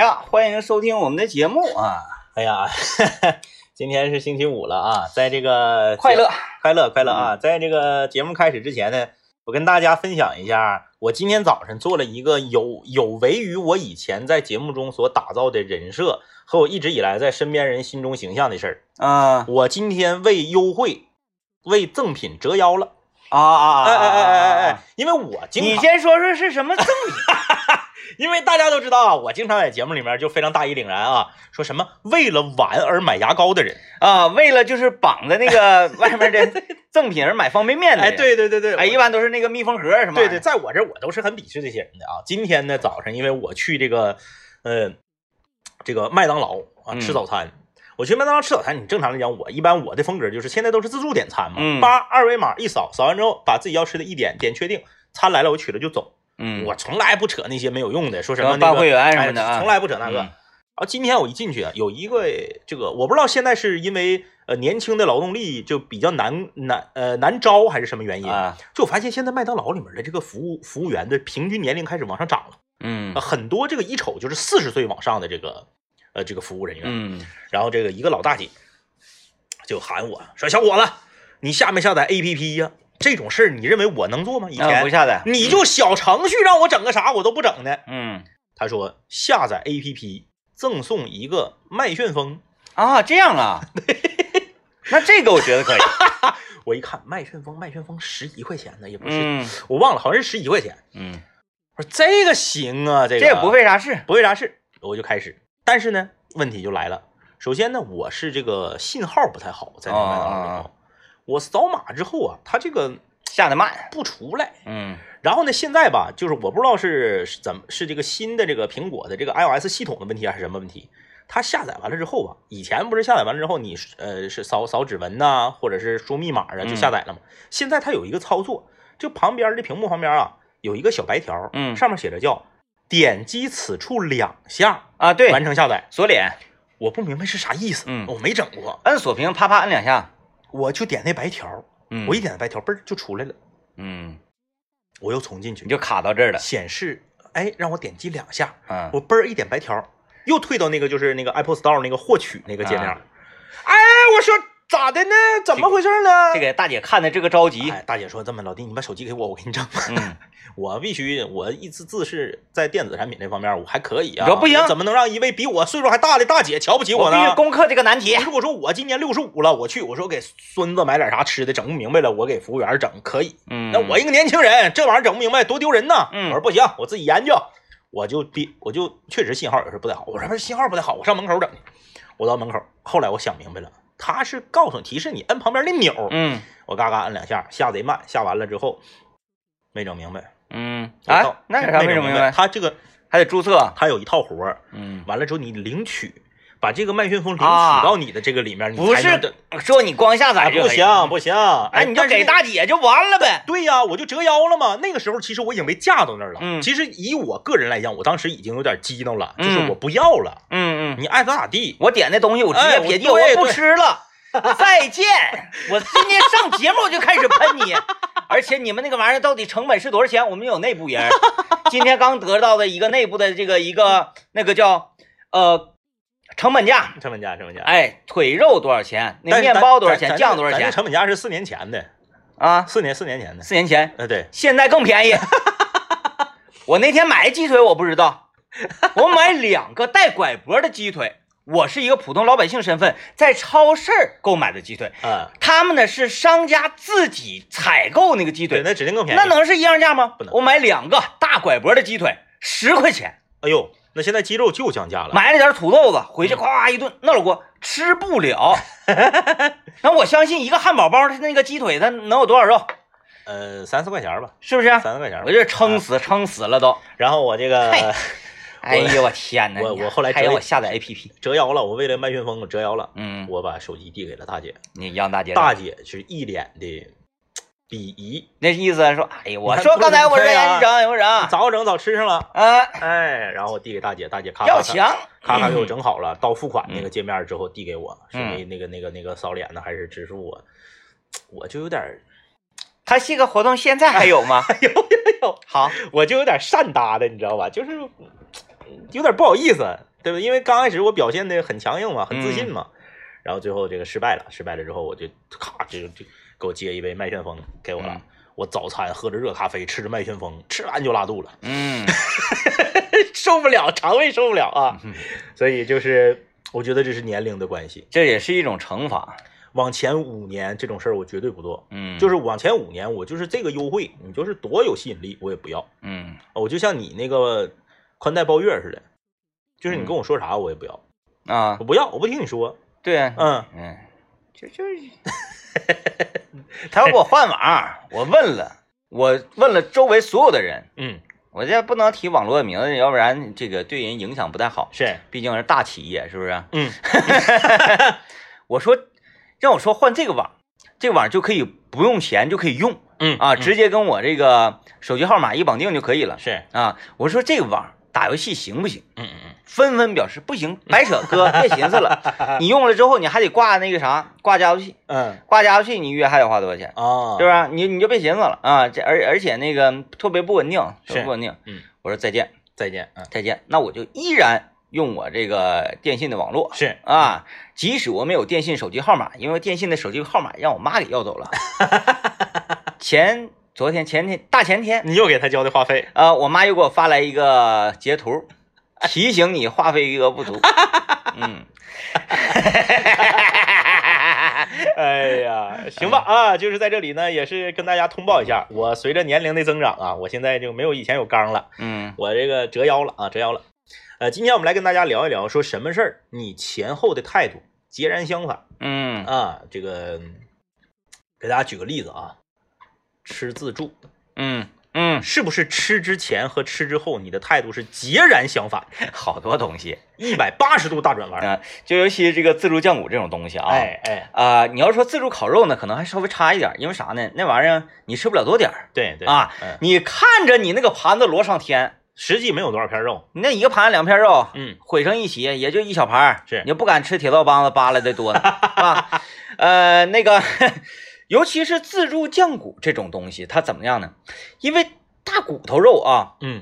哎呀，欢迎收听我们的节目啊！哎呀，今天是星期五了啊，在这个快乐快乐快乐啊，在这个节目开始之前呢，我跟大家分享一下，我今天早上做了一个有有违于我以前在节目中所打造的人设和我一直以来在身边人心中形象的事儿。啊我今天为优惠、为赠品折腰了。啊啊！啊哎哎哎哎哎哎！！因为我经你，先说说是什么赠品？因为大家都知道啊，我经常在节目里面就非常大义凛然啊，说什么为了碗而买牙膏的人。啊，为了就是绑在那个 外面的赠品而买方便面的。哎，，对对对对，哎，一般都是那个密封盒什么。对对，，在我这我都是很鄙视这些人的啊。今天呢早上，因为我去这个呃这个麦当劳啊嗯吃早餐，我去麦当劳吃早餐，你正常来讲，我一般我的风格就是现在都是自助点餐嘛，嗯叭二维码一扫，扫完之后把自己要吃的一点点确定，餐来了我取了就走，嗯，我从来不扯那些没有用的，说什什么那个办会员什么的从来不扯那个。嗯。然后今天我一进去啊，有一个这个我不知道现在是因为呃年轻的劳动力就比较难难呃难招还是什么原因，啊，就我发现现在麦当劳里面的这个服务服务员的平均年龄开始往上涨了，嗯。呃很多这个一瞅就是四十岁往上的这个呃这个服务人员，嗯。然后这个一个老大姐就喊我说小伙子，你下没下载 APP 呀、这种事儿你认为我能做吗？以啊前、不下载。你就小程序让我整个啥我都不整的。嗯他说下载 APP 赠送一个麦旋风，啊，这样啊。那这个我觉得可以。我一看麦旋风麦旋风十一块钱呢，也不是、嗯我忘了，好像是十一块钱。嗯，我说这个行啊，这个这也不费啥事。不费啥事，我就开始。但是呢，问题就来了。首先呢，我是这个信号不太好，在那个麦当劳里头，啊我扫码之后啊，它这个下的慢。不出来。嗯然后呢，现在吧，就是我不知道是是怎么是这个新的这个苹果的这个 iOS 系统的问题还是什么问题。它下载完了之后吧，以前不是下载完了之后你呃是扫扫指纹呐、或者是输密码啊就下载了吗？现在它有一个操作，就旁边的屏幕旁边啊有一个小白条，嗯上面写着叫点击此处两下啊，对，完成下载。锁脸，我不明白是啥意思，嗯我没整过，摁锁屏，啪啪摁两下。我就点那白条，嗯。我一点那白条，嘣儿就出来了，嗯，我又重进去。你，就卡到这儿了。显示，哎，让我点击两下，嗯，我嘣儿一点白条，又退到那个就是那个 Apple Store 那个获取那个界面，啊。哎，我说咋的呢？怎么回事呢？这个大姐看的这个着急。哎，大姐说这么老弟，你把手机给我，我给你整。嗯，我必须，我一直自是在电子产品这方面我还可以啊，你说不行怎么能让一位比我岁数还大的大姐瞧不起我呢必须呢？攻克这个难题。如果说我今年六十五了，我去，我说给孙子买点啥吃的，整不明白了，我给服务员整可以。嗯，那我一个年轻人，这玩意儿整不明白，多丢人呐！嗯我说不行，我自己研究，我就逼，我就确实信号有时候不太好。我说不是信号不太好，我上门口整去。我到门口，后来我想明白了，他是告诉你提示你摁旁边的钮，嗯。我嘎嘎摁两下，下贼慢，下完了之后没整明白。嗯。我到啊，那有啥没整明白？他这个还得注册。他有一套活儿，嗯，完了之后你领取，把这个麦旋风领取啊。到你的这个里面，你不是说你光下载哎不行不行，哎，你就给大姐就完了呗。对呀，我就折腰了嘛。那个时候其实我已经被架到那儿了。嗯。其实以我个人来讲，我当时已经有点激动了，就是嗯我不要了，嗯嗯，你爱咋咋地。我点那东西我直接撇地，对我不吃了。再见！我今天上节目我就开始喷你，而且你们那个玩意儿到底成本是多少钱？我们有内部人，今天刚得到的一个内部的这个一个那个叫呃成本价，成本价，成本价。哎，腿肉多少钱？那面包多少钱？酱多少钱？成本价是四年前的，啊，四年四年前的。四年前，呃，对，现在更便宜。我那天买鸡腿我不知道，我买两个带拐脖的鸡腿。我是一个普通老百姓身份，在超市购买的鸡腿，嗯，他们呢是商家自己采购那个鸡对，腿，那指定更便宜。那能是一样价吗不能？我买两个大拐脖的鸡腿，十块钱，哎呦，那现在鸡肉就降价了。买了点土豆子，回去咵一顿那老锅吃不了。那我相信一个汉堡包的那个鸡腿，它能有多少肉？呃，三四块钱吧，是不是？三四块钱。我这撑死撑死了都。然后我这个嘿哎呦我天呐！我我后来还让我下载 APP，折腰了，我为了麦旋风我折腰了，嗯，我把手机递给了大姐，你让大姐大姐是一脸的鄙夷，那意思说，哎呀，我说刚才我说对呀让你整，我整，早整早吃上了。嗯，哎，然后我递给大姐，大姐咔咔咔要强，咔咔给我整好了，到付款那个界面之后递给我，是嗯那那个那个那个扫脸呢还是支付啊？我就有点儿，他这个活动现在还有吗？有 有有，好，我就有点善搭的，你知道吧？就是有点不好意思，对不对？因为刚开始我表现的很强硬嘛，很自信嘛，然后最后这个失败了，失败了之后我就咔就就给我接一杯麦旋风给我了。嗯我早餐喝着热咖啡，吃着麦旋风，吃完就拉肚了，嗯 受不了，肠胃受不了啊。嗯 所以就是我觉得这是年龄的关系。这也是一种惩罚。往前五年这种事儿我绝对不做，嗯，就是往前五年我就是这个优惠，你就是多有吸引力我也不要。嗯我就像你那个宽带包月似的，就是你跟我说啥我也不要，啊。我，不要，我不听你说。对啊，嗯，嗯，就就是，他要给我换网，我问了，我问了周围所有的人，嗯，我这不能提网络的名字，要不然这个对人影响不太好，是，毕竟是大企业，是不是？嗯？我说让我说换这个网，这个网就可以不用钱就可以用嗯啊，嗯。直接跟我这个手机号码一绑定就可以了是，啊。我说这个网打游戏行不行？嗯嗯嗯纷纷表示不行，白扯，哥别寻思了，你用了之后你还得挂那个啥，挂加速器，嗯挂加速器你一月还得花多少钱？啊，是吧？你你就别寻思了啊！这而而且那个特别不稳定，特别是不稳定。嗯，我说再见再见，嗯，再见，那我就依然用我这个电信的网络是，啊，即使我没有电信手机号码，因为电信的手机号码让我妈给要走了。前昨天前天大前天。你又给他交的话费，啊，我妈又给我发来一个截图，提醒你话费余额不足。嗯，哎呀，行吧啊，就是在这里呢，也是跟大家通报一下，我随着年龄的增长啊，我现在就没有以前有刚了，嗯。我这个折腰了啊，折腰了。呃，今天我们来跟大家聊一聊，说什么事儿你前后的态度截然相反。嗯。啊。这个给大家举个例子啊，吃自助。嗯嗯，是不是吃之前和吃之后你的态度是截然相反，好多东西一百八十度大转弯？啊，就尤其这个自助酱骨这种东西啊，哎哎，啊、你要说自助烤肉呢，可能还稍微差一点，因为啥呢？那玩意儿你吃不了多点儿对对啊，嗯，你看着你那个盘子摞上天，实际没有多少片肉，你那一个盘两片肉，嗯，混成一起也就一小盘儿，是。你不敢吃铁道帮子扒拉的多呢，是吧？呃，那个，尤其是自助酱骨这种东西，它怎么样呢？因为大骨头肉啊，嗯，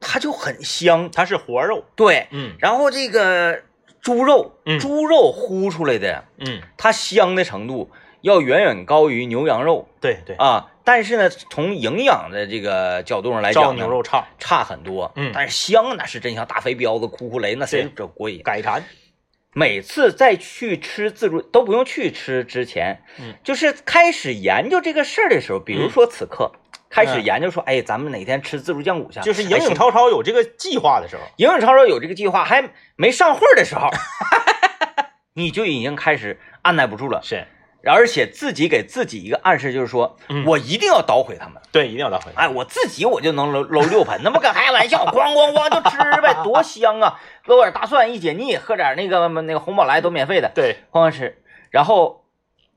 它就很香，它是活肉，对，嗯然后这个猪肉，嗯猪肉烀出来的，嗯，它香的程度要远远高于牛羊肉对对，啊。但是呢，从营养的这个角度上来讲呢，牛肉差，差很多。嗯但是香那是真香，大肥膘子、库库雷那谁是这过瘾。改馋，每次再去吃自助都不用去吃之前，嗯，就是开始研究这个事儿的时候，比如说此刻。开始嗯研究说，哎，咱们哪天吃自助酱骨去？就是影影超超有这个计划的时候，影影超超有这个计划，还没上会儿的时候，你就已经开始按耐不住了。是而且自己给自己一个暗示，就是说、嗯我一定要捣毁他们。对，一定要打回来。哎，我自己我就能搂搂六盆，那不跟开玩笑，咣咣咣就吃呗，多香啊！搂点大蒜一解腻，喝点那个那个红宝来都免费的，对，哐哐吃。然后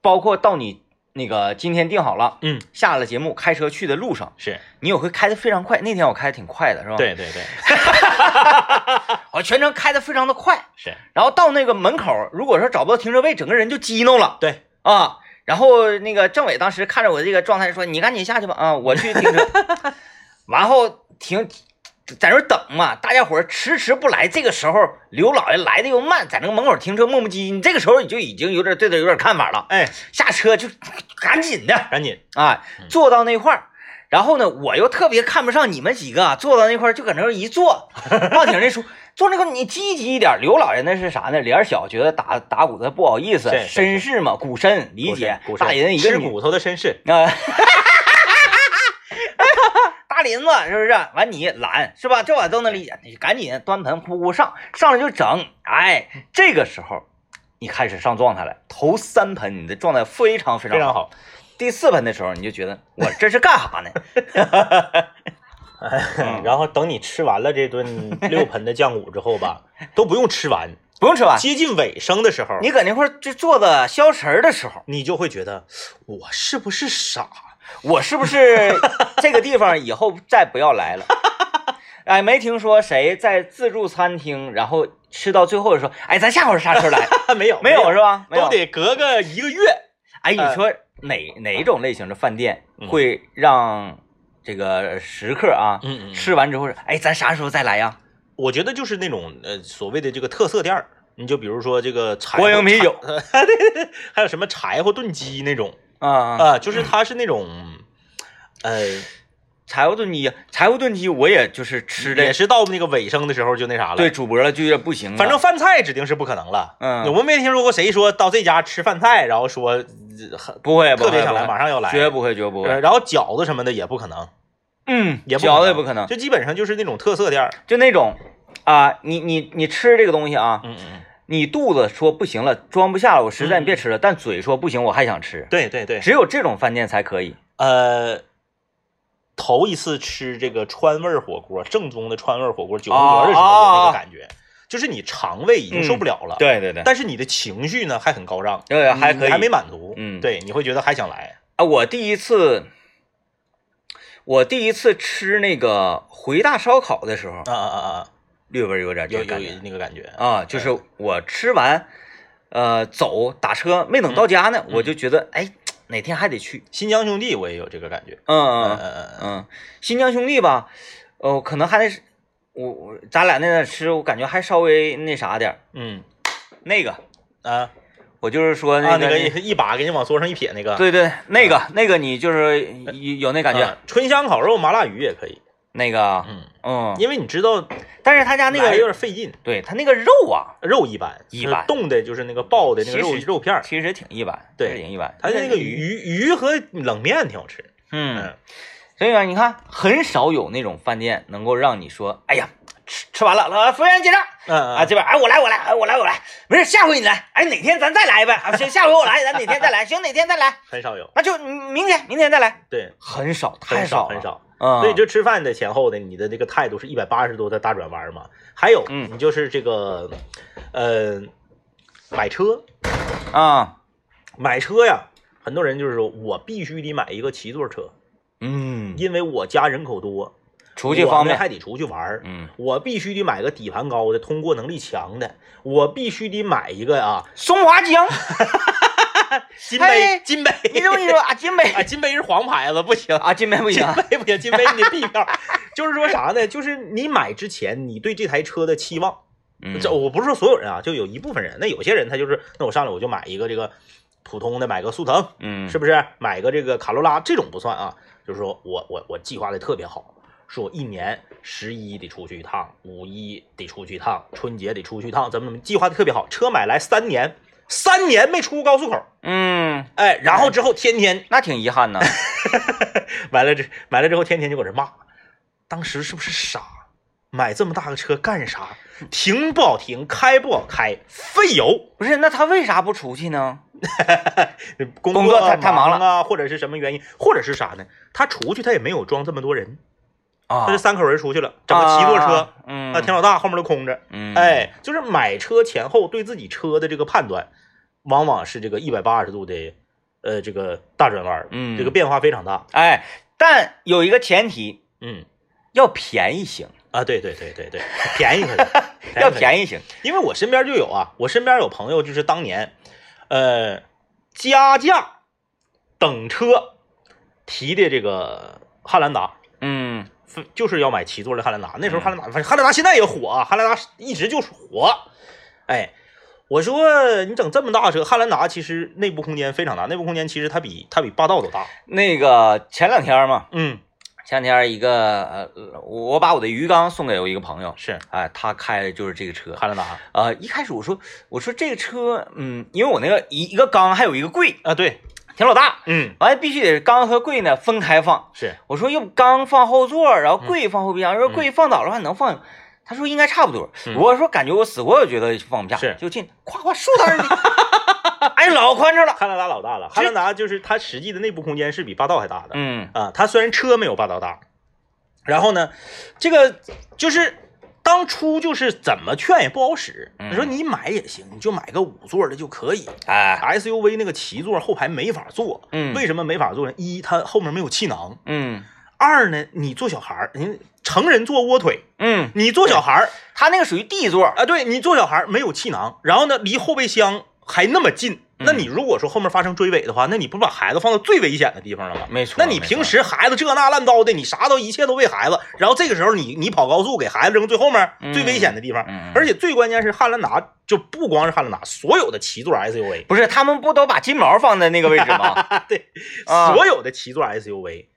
包括到你那个今天定好了，嗯，下了节目开车去的路上，是你有回开的非常快，那天我开的挺快的，是吧？，对对对，我全程开的非常的快，是然后到那个门口，如果说找不到停车位，整个人就激怒了。对啊，然后那个政委当时看着我这个状态说：“你赶紧下去吧，啊，我去停车。”完后停，在那儿等嘛，大家伙迟迟不来。这个时候，刘老爷来的又慢，在那个门口停车磨磨唧唧。你这个时候你就已经有点对他有点看法了，哎，下车就赶紧的赶紧，啊，坐到那块儿。然后呢，我又特别看不上你们几个，坐到那块儿就搁那儿一坐。王挺那说，坐那个你积极一点。刘老爷那是啥呢？脸小，觉得打打骨头不好意思，绅士嘛，骨绅理解。大林一个女吃骨头的绅士，啊，大林子是不是？完你懒是吧？这我都能理解。你赶紧端盆呼呼上，上来就整。哎，这个时候你开始上状态了。头三盆你的状态非常非常非常好。第四盆的时候，你就觉得我这是干啥呢？嗯然后等你吃完了这顿 六盆的酱骨之后吧，都不用吃完，不用吃完，接近尾声的时候，你搁那块儿就坐着消食儿的时候，你就会觉得我是不是傻？我是不是 这个地方以后再不要来了？哎，没听说谁在自助餐厅，然后吃到最后的时候，哎，咱下回啥时候来？没有，没有是吧？都。得隔个一个月。哎，你说哪哪种类型的饭店嗯会让这个食客啊嗯嗯吃完之后，哎，咱啥时候再来呀？我觉得就是那种呃所谓的这个特色店儿，你就比如说这个柴国营啤酒。还有什么柴火炖鸡那种。啊啊，啊、就是它是那种，呃，柴火炖鸡，财务炖鸡我也就是吃的也，是到那个尾声的时候就那啥了。对，主播了就有点不行了。反正饭菜指定是不可能了。嗯我没听说过谁说到这家吃饭菜，然后说不会，不特别想来，马上要来，绝不会，绝不会。呃然后饺子什么的也不可能，嗯，也不饺子也不可能，就基本上就是那种特色店儿。就那种啊，你你你吃这个东西啊，嗯嗯嗯，你肚子说不行了，装不下了，我实在嗯你别吃了，但嘴说不行，我还想吃，对对对，只有这种饭店才可以。呃，头一次吃这个川味儿火锅，正宗的川味儿火锅九宫格的时候，那个感觉，就是你肠胃已经受不了了，对对对，但是你的情绪呢还很高涨，对还可以。还没满足，嗯。对，你会觉得还想来，啊，我第一次，我第一次吃那个回大烧烤的时候，啊啊啊啊，略微有点这有有个感觉。那个感觉，啊，就是我吃完，呃，走打车没等到家呢，嗯。我就觉得哎，哪天还得去。新疆兄弟我也有这个感觉，嗯嗯嗯嗯嗯嗯，新疆兄弟吧，哦，可能还得是我我咱俩那那吃，我感觉还稍微那啥点儿。嗯。那个，啊。我就是说啊那个，那个一一把给你往桌上一撇那个，对对，那个那个你就是有有那感觉，啊春香烤肉麻辣鱼也可以，那个，嗯，嗯，因为你知道但是他家那个有，点费劲，对他那个肉啊，肉一般，一般。冻的就是那个爆的那个肉肉片儿，其实挺一般，对挺一般。他那个鱼，鱼鱼和冷面挺好吃，嗯，所以啊你看，很少有那种饭店能够让你说，哎呀，吃吃完了，呃，服务员结账。嗯嗯。啊，这边哎，我来，我来，哎，我来，我来，没事，下回你来，哎，哪天咱再来呗，啊，行，下回我来，咱哪天再来，行，哪天再来，很少有，那就明天，明天再来，对，很少，太少了。很，少。嗯，所以这吃饭的前后的，你的这个态度是一百八十度的大转弯嘛？还有，嗯。你就是这个，呃，买车，啊，买车呀，很多人就是说我必须得买一个七座车，嗯，因为我家人口多，出去方便，还得出去玩儿。嗯，我必须得买个底盘高的，通过能力强的。我必须得买一个啊，松花江，金哎杯，金杯。你这么一说啊，金杯 啊，金杯是黄牌子，不行。啊，金杯不行金，杯不行，金杯你得 B 票。就是说啥呢？就是你买之前，你对这台车的期望，嗯这我不是说所有人啊，就有一部分人。那有些人他就是，那我上来我就买一个这个普通的，买个速腾，嗯，是不是？买个这个卡罗拉，这种不算啊。就是说我我我计划的特别好，说我一年十一得出去一趟，五一得出去一趟，春节得出去一趟，怎么怎么计划的特别好。车买来三年，三年没出过高速口，嗯，哎，然后之后天天那挺遗憾呢，完了这完了之后，天天就搁这骂，当时是不是傻？买这么大个车干啥？停不好停，开不好开，费油。不是，那他为啥不出去呢？工工作太太忙了啊，或者是什么原因，或者是啥呢？他出去他也没有装这么多人，啊，他就三口人出去了，整个七座车，啊，嗯，那挺老大，后面都空着。嗯，哎，就是买车前后对自己车的这个判断，往往是这个一百八十度的，呃，这个大转弯，嗯这个变化非常大。哎，但有一个前提，嗯要便宜行，啊，对对对对对，便宜可以，要。便宜行，因为我身边就有啊，我身边有朋友就是当年，呃，加价等车提的这个汉兰达，嗯就是要买七座的汉兰达。那时候汉兰达，反正汉兰达现在也火啊，汉兰达一直就是火。哎，我说你整这么大车，汉兰达其实内部空间非常大，内部空间其实它比它比霸道都大。那个前两天嘛，嗯，前两天一个呃，我把我的鱼缸送给我一个朋友，是哎，他开的就是这个车。汉兰达呃，一开始我说我说这个车，嗯，因为我那个一一个缸还有一个柜，啊，对，挺老大，嗯，完了必须得缸和柜呢分开放。是我说要不缸放后座，然后柜放后备箱，要是柜放倒的话能放。他说应该差不多。嗯我说感觉我死活也觉得放不下，是就进，夸夸竖到那里，哎，老宽敞了。汉兰达老大了，汉兰达就是它实际的内部空间是比霸道还大的。嗯啊，它虽然车没有霸道大，然后呢，这个就是当初就是怎么劝也不好使。嗯你说你买也行，你就买个五座的就可以。哎，SUV 那个七座后排没法坐，嗯为什么没法坐呢？一，它后面没有气囊；嗯二呢，你坐小孩儿，你成人坐窝腿，嗯，你坐小孩儿。他那个属于 D 座，啊，对你坐小孩儿没有气囊，然后呢，离后备箱还那么近，那你如果说后面发生追尾的话，那你不把孩子放到最危险的地方了吗？没错。那你平时孩子这那烂糟的，你啥都一切都为孩子，然后这个时候你你跑高速给孩子扔最后面最危险的地方，嗯，而且最关键是汉兰达就不光是汉兰达，所有的七座 SUV 不是他们不都把金毛放在那个位置吗？对，啊。所有的七座 SUV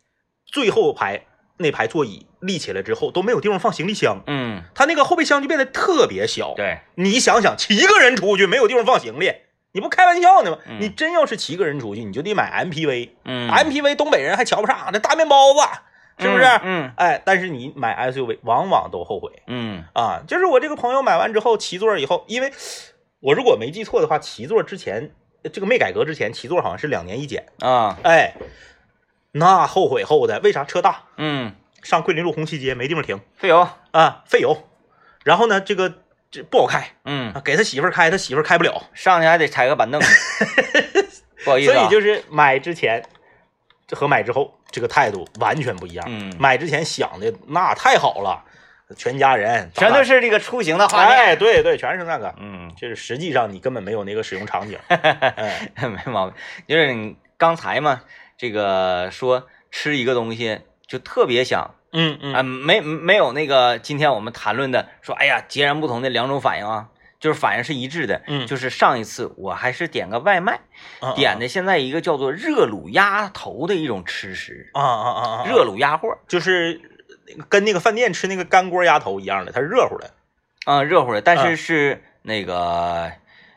最后排那排座椅立起来之后都没有地方放行李箱，嗯，它那个后备箱就变得特别小。对，你想想，七个人出去没有地方放行李，你不开玩笑呢吗？嗯你真要是七个人出去，你就得买 MPV。嗯 MPV 东北人还瞧不上，那大面包子是不是？嗯哎，但是你买 SUV 往往都后悔嗯啊。就是我这个朋友买完之后，七座以后，因为我如果没记错的话，七座之前这个没改革之前，七座好像是两年一检。嗯啊哎，那后悔后的，为啥车大？嗯，上桂林路红旗街没地方停费油，啊，费油。然后呢，这个这不好开嗯，啊，给他媳妇儿开，他媳妇儿开不了。上去还得踩个板凳，不好意思啊，所以就是买之前和买之后这个态度完全不一样。嗯买之前想的那太好了，全家人全都是这个出行的画面，哎，对对，全是那个。嗯，就是实际上你根本没有那个使用场景。哎，没毛病，就是你刚才嘛，这个说吃一个东西就特别想嗯嗯啊，没没有那个今天我们谈论的说，哎呀，截然不同的两种反应啊，就是反应是一致的。嗯就是上一次我还是点个外卖，啊点的现在一个叫做热卤鸭头的一种吃食，啊啊啊啊，热卤鸭货就是跟那个饭店吃那个干锅鸭头一样的，它是热乎的。啊，热乎的，但啊是是那个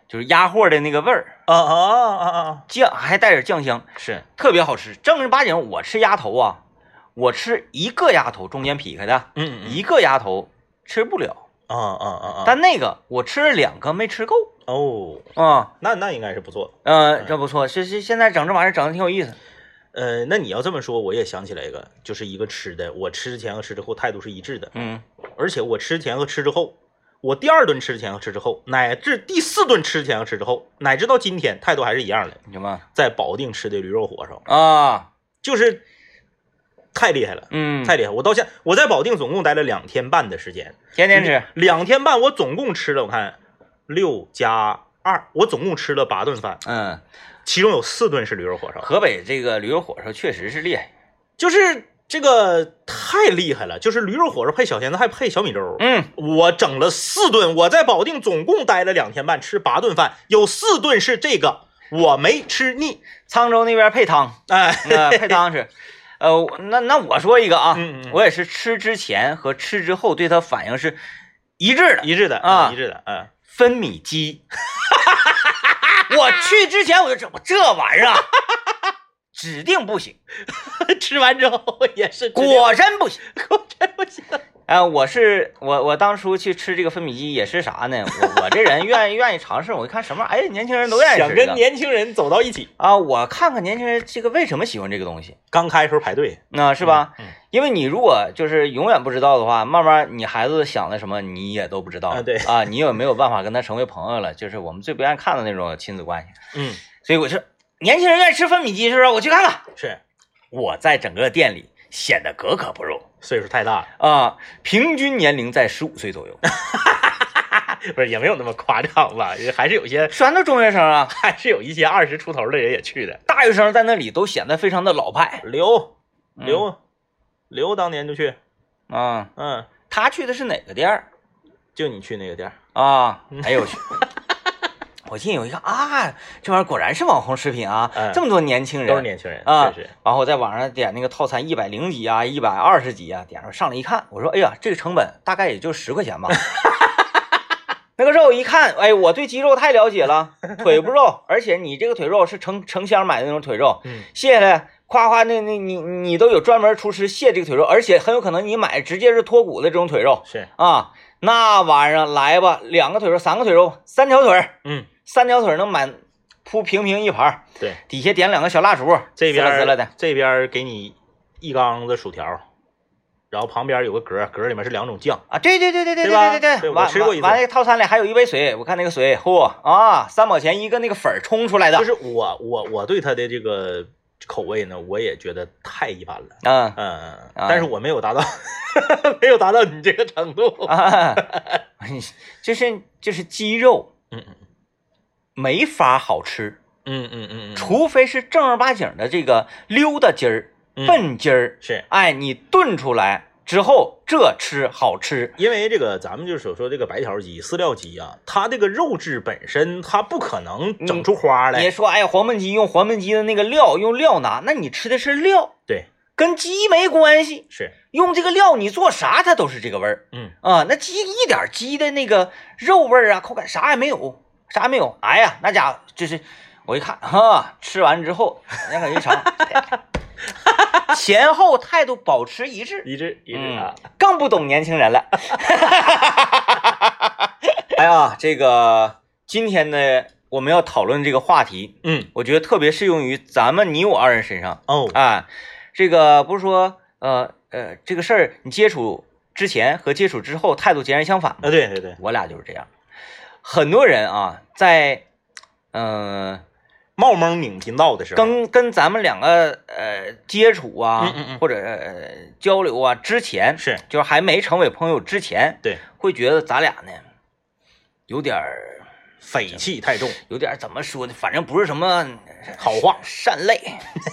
就是鸭货的那个味儿，啊啊啊啊！酱还带点酱香，是，特别好吃。正儿八经我吃鸭头啊，我吃一个鸭头中间劈开的，嗯嗯一个鸭头吃不了，啊啊啊啊！但那个我吃了两个没吃够哦，啊。那那应该是不错。呃，这不错，是是，现在整这玩意儿整的挺有意思。呃，那你要这么说，我也想起来一个，就是一个吃的，我吃之前和吃之后态度是一致的，嗯而且我吃前和吃之后，我第二顿吃前和吃之后，乃至第四顿吃前和吃之后，乃至到今天态度还是一样的。什么在保定吃的驴肉火烧，啊？就是太厉害了，嗯，太厉害！我到现我在保定总共待了两天半的时间，天天吃。两天半，我总共吃了，我看六加二，我总共吃了八顿饭，嗯，其中有四顿是驴肉火烧，河北这个驴肉火烧确实是厉害。就是这个太厉害了，就是驴肉火烧配小咸菜还配小米粥。嗯，我整了四顿，我在保定总共待了两天半，吃八顿饭，有四顿是这个，我没吃腻。沧州那边配汤，哎，呃，配汤吃。呃，那那我说一个啊，嗯嗯我也是吃之前和吃之后对它反应是一致的。一致的啊一致的，嗯，分米鸡，我去之前我就这，我这玩意儿啊，指定不行，吃完之后也是 果真不行。果真不行。啊、我是我我当初去吃这个分米鸡也是啥呢？我我这人愿意愿意尝试，我一看什么玩意儿，哎，年轻人都愿意想吃这个跟年轻人走到一起，啊，我看看年轻人这个为什么喜欢这个东西，刚开的时候排队，那、是吧？嗯嗯因为你如果就是永远不知道的话，慢慢你孩子想的什么你也都不知道啊对啊，你也没有办法跟他成为朋友了，就是我们最不愿意看的那种亲子关系。嗯，所以我说，年轻人愿意吃分米鸡是不是？我去看看。是我在整个店里显得格格不入岁数太大了，啊，平均年龄在十五岁左右，不是也没有那么夸张吧？也还是有一些，全都中学生啊，还是有一些二十出头的人也去的。大学生在那里都显得非常的老派刘嗯刘刘当年就去，啊。嗯，他去的是哪个店儿就你去那个店儿，啊？哎呦我去！我进去我一看啊，这玩意儿果然是网红食品啊，嗯这么多年轻人都是年轻人，啊确实，然后我在网上点那个套餐一百零几啊，一百二十几啊，点上上来一看，我说哎呀，这个成本大概也就十块钱吧。那个肉一看，哎，我对鸡肉太了解了，腿部肉，而且你这个腿肉是成成箱买的那种腿肉，嗯卸下来，夸夸那那你你都有专门厨师卸这个腿肉，而且很有可能你买直接是脱骨的这种腿肉是，啊，那玩意儿来吧，两个腿肉，三个腿肉，三条腿儿，嗯，三条腿能满铺平平一盘儿，对，底下点两个小蜡烛，这边滋啦滋啦的，这边给你一缸子薯条，然后旁边有个格，格里面是两种酱，啊，对对对对对对吧对对对我完吃过一次完完，那个套餐里还有一杯水，我看那个水，嚯啊，三毛钱一个那个粉冲出来的，就是我我我对它的这个口味呢，我也觉得太一般了。嗯嗯嗯，但是我没有达到，没有达到你这个程度。啊，就是就是鸡肉嗯嗯没法好吃，嗯嗯嗯嗯，除非是正儿八经的这个溜达鸡儿、嗯。笨鸡儿，是。哎，你炖出来之后，这吃好吃。因为这个咱们就是所说这个白条鸡、饲料鸡啊，它这个肉质本身它不可能整出花来。你说，哎呀，黄焖鸡用黄焖鸡的那个料，用料拿，那你吃的是料，对，跟鸡没关系。是，用这个料，你做啥它都是这个味儿。嗯。啊。那鸡一点鸡的那个肉味儿啊、口感啥也没有，啥也没有。哎呀，那家伙就是我一看哈，吃完之后，那个一尝，前后态度保持一致，一致一致嗯啊。，更不懂年轻人了。哎呀，这个今天呢，我们要讨论这个话题，嗯我觉得特别适用于咱们你我二人身上哦，啊。这个不是说呃呃这个事儿你接触之前和接触之后态度截然相反吗？啊对对对，我俩就是这样。很多人啊，在嗯、呃冒蒙拧频道的时候，跟跟咱们两个呃接触啊，嗯嗯嗯。或者、呃、交流啊之前，是。就是还没成为朋友之前，对。会觉得咱俩呢有点儿匪气太重，有点儿怎么说呢？反正不是什么好话。善类。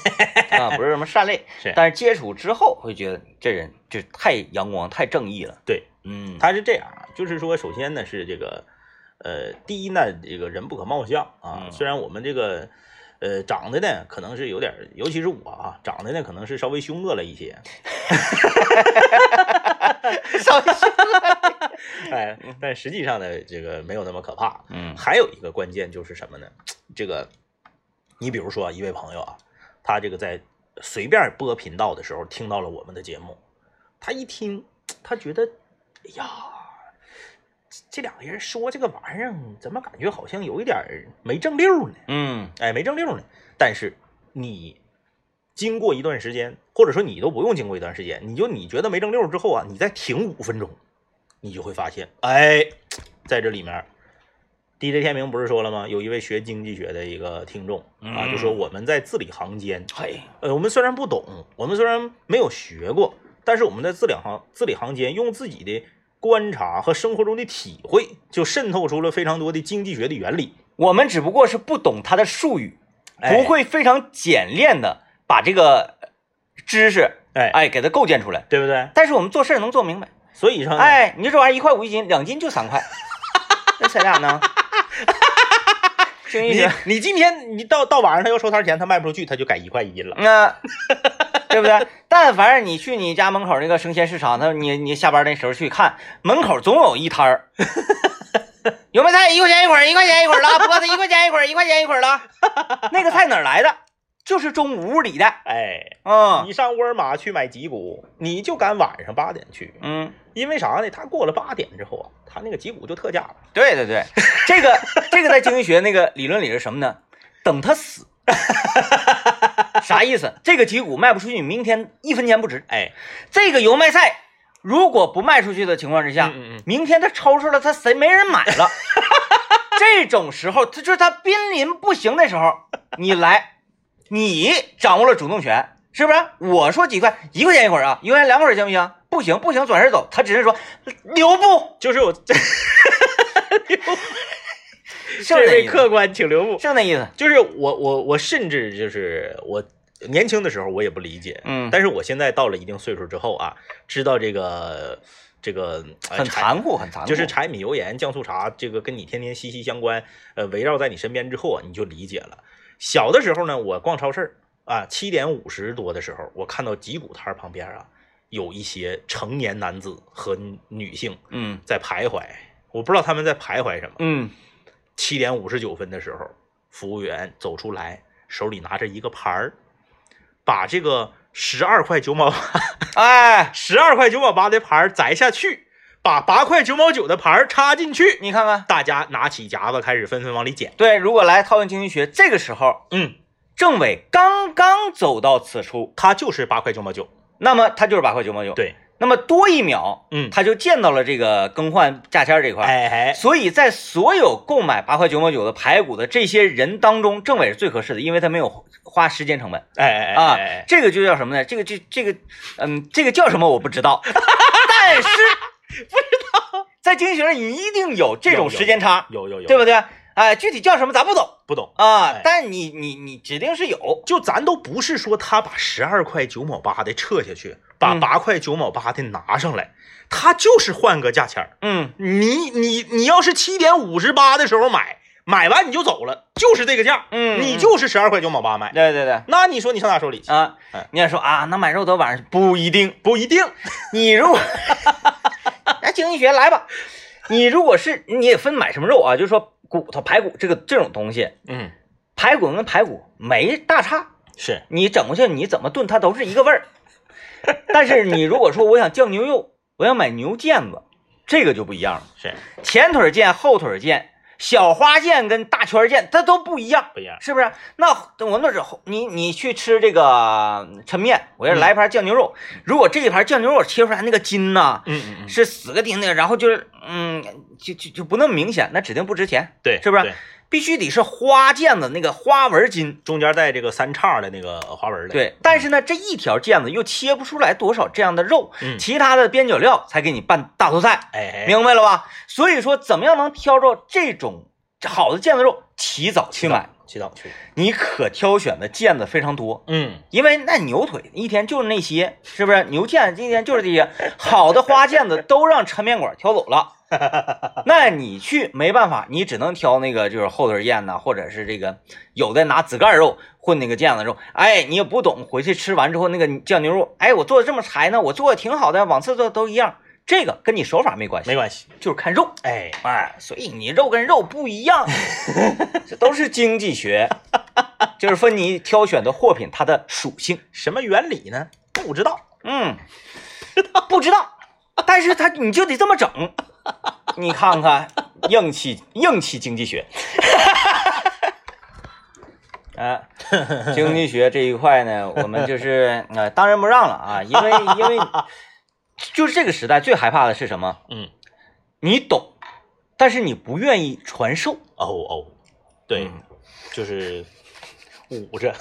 啊，不是什么善类。是。但是接触之后会觉得这人就太阳光、太正义了。对，嗯，他是这样啊，就是说，首先呢是这个，呃，第一呢，这个人不可貌相啊。嗯虽然我们这个，呃，长得呢可能是有点，尤其是我啊，长得呢可能是稍微凶恶了一些，稍微 哎，但实际上呢，这个没有那么可怕。嗯还有一个关键就是什么呢？这个，你比如说一位朋友啊，他这个在随便播频道的时候听到了我们的节目，他一听，他觉得，哎呀，这这两个人说这个玩意儿，怎么感觉好像有一点儿没正溜呢？嗯哎，没正溜呢。但是你经过一段时间，或者说你都不用经过一段时间，你就你觉得没正溜之后啊，你再停五分钟，你就会发现，哎，在这里面，DJ 天明不是说了吗？有一位学经济学的一个听众啊，就说嗯我们在字里行间，嘿，呃，我们虽然不懂，我们虽然没有学过，但是我们在字里行字里行间用自己的观察和生活中的体会，就渗透出了非常多的经济学的原理。我们只不过是不懂它的术语，哎不会非常简练的把这个知识哎哎给它构建出来。对不对？但是我们做事能做明白。所以说呢，哎，你这玩意儿一块五一斤，两斤就三块，那谁俩呢？你，你今天你到到晚上他要收摊钱，他卖不出去，他就改一块一斤了。那、对不对？但凡你去你家门口那个生鲜市场，他你你下班那时候去看，门口总有一摊儿，油麦菜一块钱一捆儿，一块钱一捆儿了，菠菜一块钱一捆儿，一块钱一捆儿 了。那个菜哪儿来的？就是中午里的。哎，嗯你上沃尔玛去买脊骨，你就赶晚上八点去，嗯，因为啥呢？他过了八点之后啊，他那个脊骨就特价了。对对对，这个这个在经济学那个理论里是什么呢？等他死。啥意思？这个脊骨卖不出去，明天一分钱不值。哎，这个油麦菜如果不卖出去的情况之下，嗯嗯嗯明天他抽出来，他谁没人买了？这种时候，他就是他濒临不行的时候，你来，你掌握了主动权，是不是？我说几块，一块钱一会儿啊，一块钱两会儿行不行？不行，不行，转身走。他只是说留步，就是我这 是这不是那意思？位客官请留步。是那意思。就是我我我甚至就是我年轻的时候我也不理解，嗯但是我现在到了一定岁数之后啊，知道这个这个呃很残酷，很残酷。就是柴米油盐酱醋茶，这个跟你天天息息相关，呃，围绕在你身边之后啊，你就理解了。小的时候呢，我逛超市儿啊，七点五十多的时候，我看到脊骨摊儿旁边啊，有一些成年男子和女性嗯在徘徊，我不知道他们在徘徊什么。嗯，七点五十九分的时候，服务员走出来，手里拿着一个盘儿，把这个十二块九毛八、哎，十二块九毛八的盘儿摘下去，把八块九毛九的牌儿插进去，你看看，大家拿起夹子开始纷纷往里捡。对，如果来套用经济学，这个时候嗯，政委刚刚走到此处，他就是八块九毛九。那么他就是八块九毛九。，对，那么多一秒，嗯，他就见到了这个更换价签这一块。哎哎，所以在所有购买八块九毛九的排骨的这些人当中，政委是最合适的，因为他没有花时间成本哎哎啊哎哎，。这个就叫什么呢？这个这这个，嗯，这个叫什么我不知道，但是不知道，在经济学上一定有这种时间差，有有有，对不对？哎，具体叫什么咱不懂不懂。啊哎，但你你你指定是有，就咱都不是说他把十二块九毛八的撤下去，把嗯八块九毛八的拿上来，他就是换个价钱儿。嗯，你你你要是七点五十八的时候买，买完你就走了，就是这个价，嗯你就是十二块九毛八买。对对对。那你说你上哪收理去？啊哎，你也说啊，那买肉得晚上不一定，不一定。你如果，哎，经济学来吧，你如果是你也分买什么肉啊，就是说骨头、排骨这个这种东西，嗯，排骨跟排骨没大差，是。你整过去你怎么炖它都是一个味儿。但是你如果说我想酱牛肉，我想买牛腱子，这个就不一样了，是。前腿腱、后腿腱、小花剑跟大圈剑它都不一样。不一样。是不是？那我那时候你你去吃这个抻面，我要来一盘酱牛肉。如果这一盘酱牛肉切出来那个筋呐，嗯嗯嗯，是死个钉钉，然后就是嗯，就就就不那么明显，那指定不值钱，对，是不是对必须得是花腱子那个花纹筋。中间带这个三叉的那个花纹的。，对，但是呢，这一条腱子又切不出来多少这样的肉，嗯其他的边角料才给你拌大头菜，哎，明白了吧？所以说，怎么样能挑着这种好的腱子肉，起早去买，提早去。你可挑选的腱子非常多。嗯，因为那牛腿一天就是那些，是不是？牛腱子今天就是这些，好的花腱子都让抻面馆挑走了。那你去没办法，你只能挑那个就是后腿腱呐，或者是这个有的拿紫盖肉混那个腱子肉。哎，你也不懂，回去吃完之后那个酱牛肉，哎，我做的这么柴呢，我做的挺好的，往次做都一样。这个跟你手法没关系，没关系。就是看肉。哎，哎，所以你肉跟肉不一样，这都是经济学，就是分你挑选的货品它的属性。什么原理呢？不知道。嗯，不知道，但是他你就得这么整，你看看硬气硬气经济学，啊，经济学这一块呢，我们就是呃当仁不让了啊，因为因为就是这个时代最害怕的是什么？嗯，你懂，但是你不愿意传授。哦哦，对，嗯就是捂着。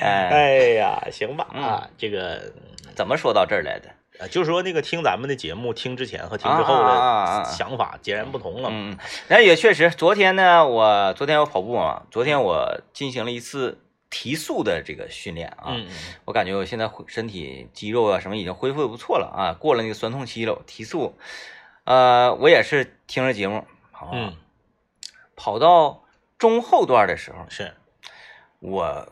哎，哎呀，行吧嗯。啊，这个怎么说到这儿来的？呃，就是说那个听咱们的节目，听之前和听之后的想法截然不同了。嗯，那也确实，昨天呢，我昨天我跑步嘛，昨天我进行了一次提速的这个训练啊，嗯嗯。我感觉我现在身体肌肉啊什么已经恢复的不错了啊，过了那个酸痛期了，提速，呃，我也是听着节目嗯，跑到中后段的时候，是，我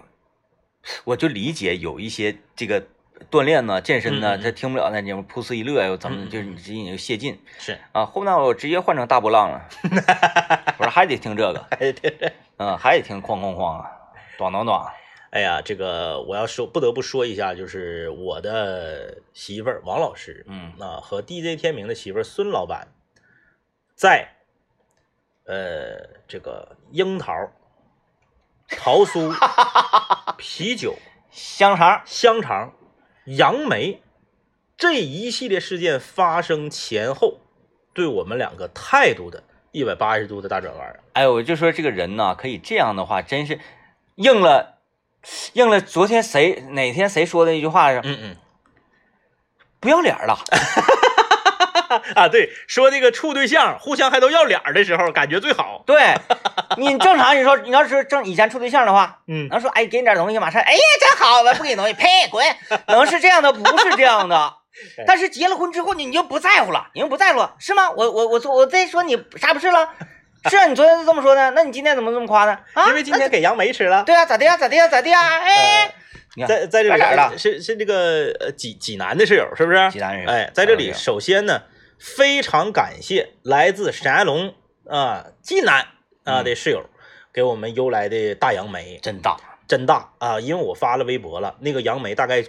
我就理解有一些这个锻炼呢、健身呢，嗯嗯嗯他听不了那节目，噗呲一乐又怎么，就是你直接你就泄劲是，啊。后面我直接换成大波浪了，我说还得听这个，哎对。嗯，还得听哐哐哐啊，咣咣咣，哎呀，这个我要说，不得不说一下，就是我的媳妇儿王老师，嗯啊，和 DJ 天明的媳妇儿孙老板，在呃这个樱桃、桃酥、啤酒、香肠，香肠、杨梅这一系列事件发生前后，对我们两个态度的一百八十度的大转弯儿。哎，我就说这个人呢，可以这样的话，真是应了，应了昨天谁哪天谁说的一句话是嗯嗯。不要脸了，啊，对，说那个处对象互相还都要脸儿的时候，感觉最好。对你正常你说你要是正以前处对象的话，嗯，能说哎给你点东西马上哎呀真好我，不给你东西呸滚，能是这样的？不是这样的。但是结了婚之后你你就不在乎了，你就不在乎了，是吗？我我我说我再说你啥不是了？是啊，你昨天是这么说的，那你今天怎么这么夸呢？啊，因为今天给杨梅吃了。对啊，咋的呀？咋的呀？咋的呀？哎，在在这里是是这个呃济济南的室友是不是？济南人哎，在这里首先呢，非常感谢来自沈阳龙啊济南啊嗯的室友给我们邮来的大杨梅，真大，真大啊！因为我发了微博了，那个杨梅大概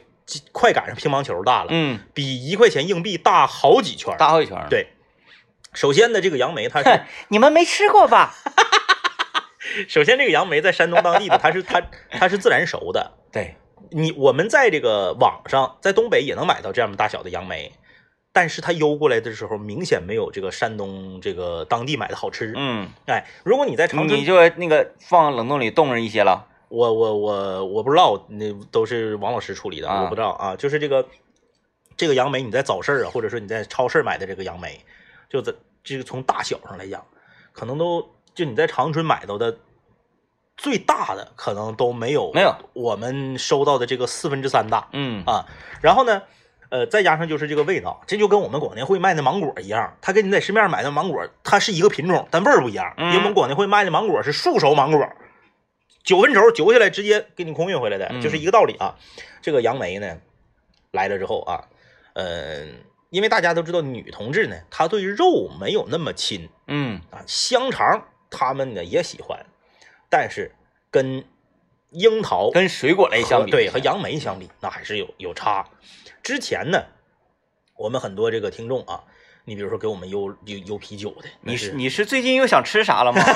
快赶上乒乓球大了，嗯，比一块钱硬币大好几圈。大好几圈。，对，首先呢，这个杨梅它是，你们没吃过吧？首先这个杨梅在山东当地的，它是它它是自然熟的。对，你我们在这个网上，在东北也能买到这样大小的杨梅，但是它邮过来的时候，明显没有这个山东这个当地买的好吃。嗯，哎，如果你在长春，你就那个放冷冻里冻着一些了。我我我我不知道，那都是王老师处理的，啊我不知道啊。就是这个这个杨梅，你在早市啊，或者说你在超市买的这个杨梅，就在这个从大小上来讲，可能都就你在长春买到的最大的，可能都没有没有我们收到的这个四分之三大嗯啊。然后呢，呃，再加上就是这个味道，这就跟我们广电会卖的芒果一样，它跟你在市面上买的芒果，它是一个品种，但味儿不一样。因为我们嗯广电会卖的芒果是树熟芒果，九分熟揪下来直接给你空运回来的，嗯就是一个道理啊。这个杨梅呢，来了之后啊，嗯、因为大家都知道女同志呢，她对肉没有那么亲嗯啊，香肠她们呢也喜欢，但是跟樱桃跟水果类相比，和对和杨梅相比，那还是有有差。之前呢，我们很多这个听众啊，你比如说给我们邮邮邮啤酒的，你是是你是最近又想吃啥了吗？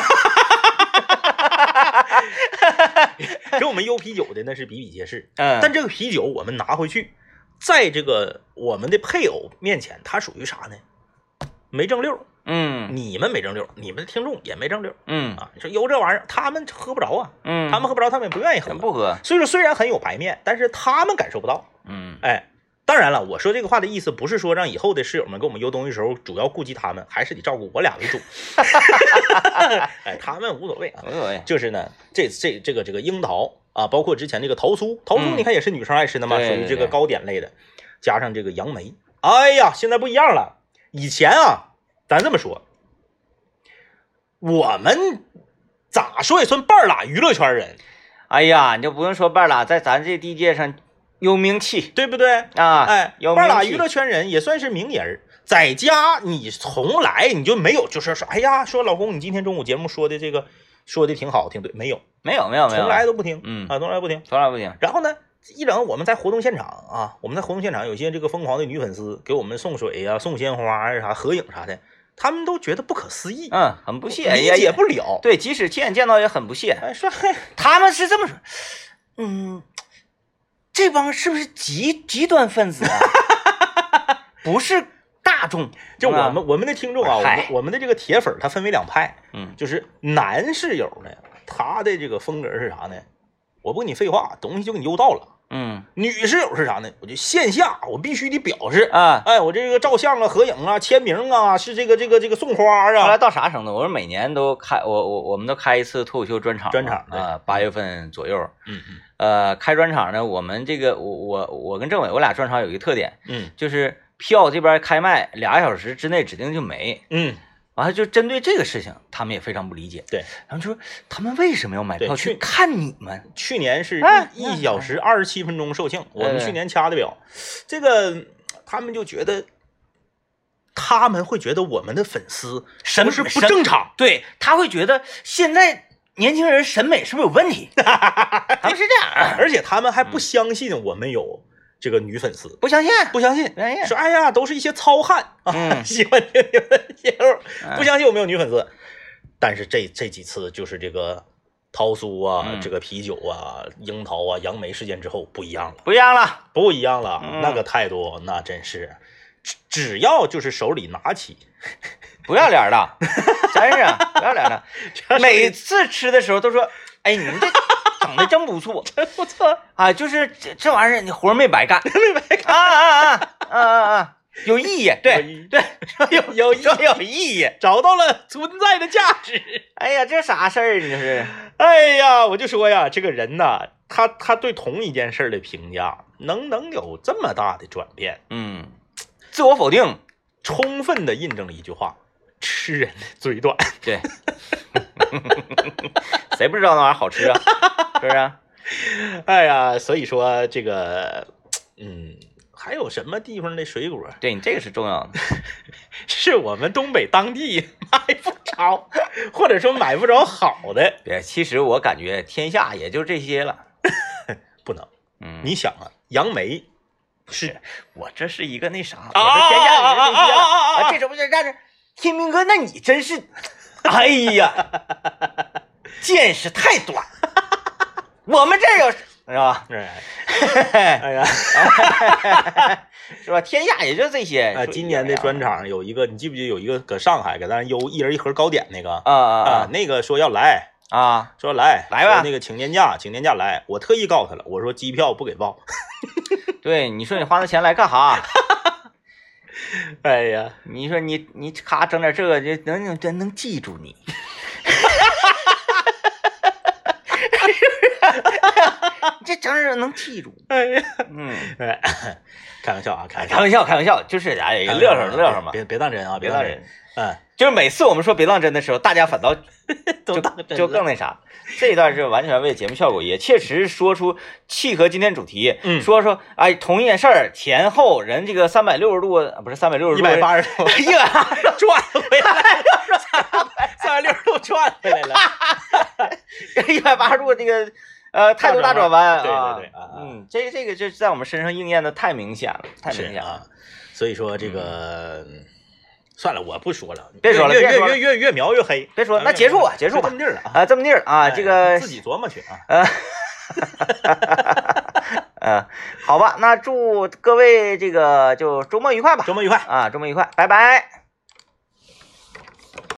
给我们邮啤酒的那是比比皆是。嗯，但这个啤酒我们拿回去，在这个我们的配偶面前，它属于啥呢？没正溜儿，嗯你们没正溜儿，你们的听众也没正溜儿嗯啊。你说有这玩意儿，他们喝不着啊，嗯，他们喝不着，他们也不愿意喝。不喝，所以说，虽然很有白面，但是他们感受不到。嗯哎，当然了，我说这个话的意思不是说让以后的室友们给我们邮东西的时候主要顾及他们，还是得照顾我俩为主。哎，他们无所谓啊。无所谓，就是呢，这这这个这个樱桃啊，包括之前这个桃酥，桃酥嗯你看也是女生爱吃的嘛，属于这个糕点类的，加上这个杨梅，哎呀，现在不一样了。以前啊，咱这么说，我们咋说也算半拉娱乐圈人，哎呀，你就不用说半拉，在咱这地界上有名气对不对？啊，哎，半拉娱乐圈人也算是名人儿。在家你从来你就没有，就是说，哎呀，说老公，你今天中午节目说的这个说的挺好，挺对，没有，没有没有没有，从来都不听，嗯啊，从来不听。从来不听，然后呢，一整我们在活动现场啊，我们在活动现场有些这个疯狂的女粉丝给我们送水呀、送鲜花呀、啥合影啥的，他们都觉得不可思议，嗯，很不屑，理也也解不了。对，即使亲眼见到也很不屑。哎，说嘿他们是这么说，嗯，这帮是不是极极端分子啊？不是大众，就啊我们我们的听众啊，我们我们的这个铁粉，他分为两派，嗯就是男室友呢，他的这个风格是啥呢？我不跟你废话，东西就给你邮到了。嗯女室友是啥呢？我就线下我必须得表示，啊。哎，我这个照相啊、合影啊、签名啊，是这个这个这个送花啊后来啊，到啥程度？我说每年都开，我我我们都开一次脱口秀专场，专场对啊，八月份左右。嗯嗯呃，开专场呢，我们这个我我我跟政委，我俩专场有一个特点，嗯就是票这边开卖俩小时之内指定就没。嗯，完了就针对这个事情，他们也非常不理解。对，然后就说他们为什么要买票对去去看你们？去年是哎一一小时二十七分钟售罄，我们去年掐的表，这个他们就觉得，他们会觉得我们的粉丝审不是不正常，对他会觉得现在年轻人审美是不是有问题？他们是这样，而且他们还不相信我们有这个女粉丝，不相信，不相信，不相信。说哎呀，都是一些糙汉啊，嗯喜欢听你们的节目，嗯不相信我没有女粉丝。但是这这几次就是这个桃酥啊，嗯这个啤酒啊、樱桃啊、杨梅事件之后不一样了。不一样了，不一样了，嗯那个态度那真是，只只要就是手里拿起，不要脸的，真是不要脸的。每次吃的时候都说：“哎，你们这整的真不错 真不错，啊！就是这这玩意儿，你活儿没白干，没白干啊啊啊啊啊啊！有意义，对对，有有有说有意义。找到了存在的价值。哎呀，这啥事儿？你这是？哎呀，我就说呀，这个人呐，他他对同一件事儿的评价，能能有这么大的转变，嗯，自我否定，充分的印证了一句话：吃人的嘴短。对。谁不知道那玩意儿好吃啊？是不是？哎呀，所以说这个，嗯，还有什么地方的水果 对你这个是重要的。是我们东北当地买不着，或者说买不着好的？别，其实我感觉天下也就这些了。不能，嗯，你想啊，杨梅是我这是一个那啥，啊我这天下也就这些了啊这什么这但是天明哥，那你真是，哎呀，见识太短。我们这有是吧？哎，哎呀，是吧？天下也就这些。啊，今年的专场有一个，你记不记得有一个搁上海给咱邮一人一盒糕点那个啊啊啊，那个说要来，啊啊！说来来吧那个请年假，请年假来，我特意告诉他了，我说机票不给报，对，你说你花那钱来干哈？哎呀，你说你你咔整点这个，就能能真能记住你。这整整能记住，哎呀，嗯，哎，开玩笑啊，开玩笑开，玩笑，开玩笑，就是哎，乐呵乐呵嘛，别别当真啊，当别当真。。嗯，就是每次我们说别当真的时候，大家反倒 就就更那啥。这一段是完全为节目效果，也切实说出契合今天主题。嗯说说哎，同一件事儿前后人这个三百六十度，啊不是三百六十度一度，百八十度 一百八十度转回来，三百六十度转回来了。一百八十度这个呃态度大转弯对对啊，对啊啊嗯，这个这个就在我们身上应验的太明显了，太明显了。啊，所以说这个。算了，我不说了，别说了越越越越越描越黑。别说，那结束吧，结束吧这。么地儿了啊！啊，这么地儿啊，哎这个自己琢磨去啊。嗯，好吧，那祝各位这个就周末愉快吧。周末愉快。啊，周末愉快，拜拜。